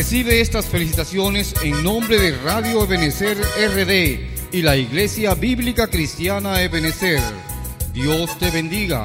Recibe estas felicitaciones en nombre de Radio Ebenecer RD y la Iglesia Bíblica Cristiana Ebenecer. Dios te bendiga.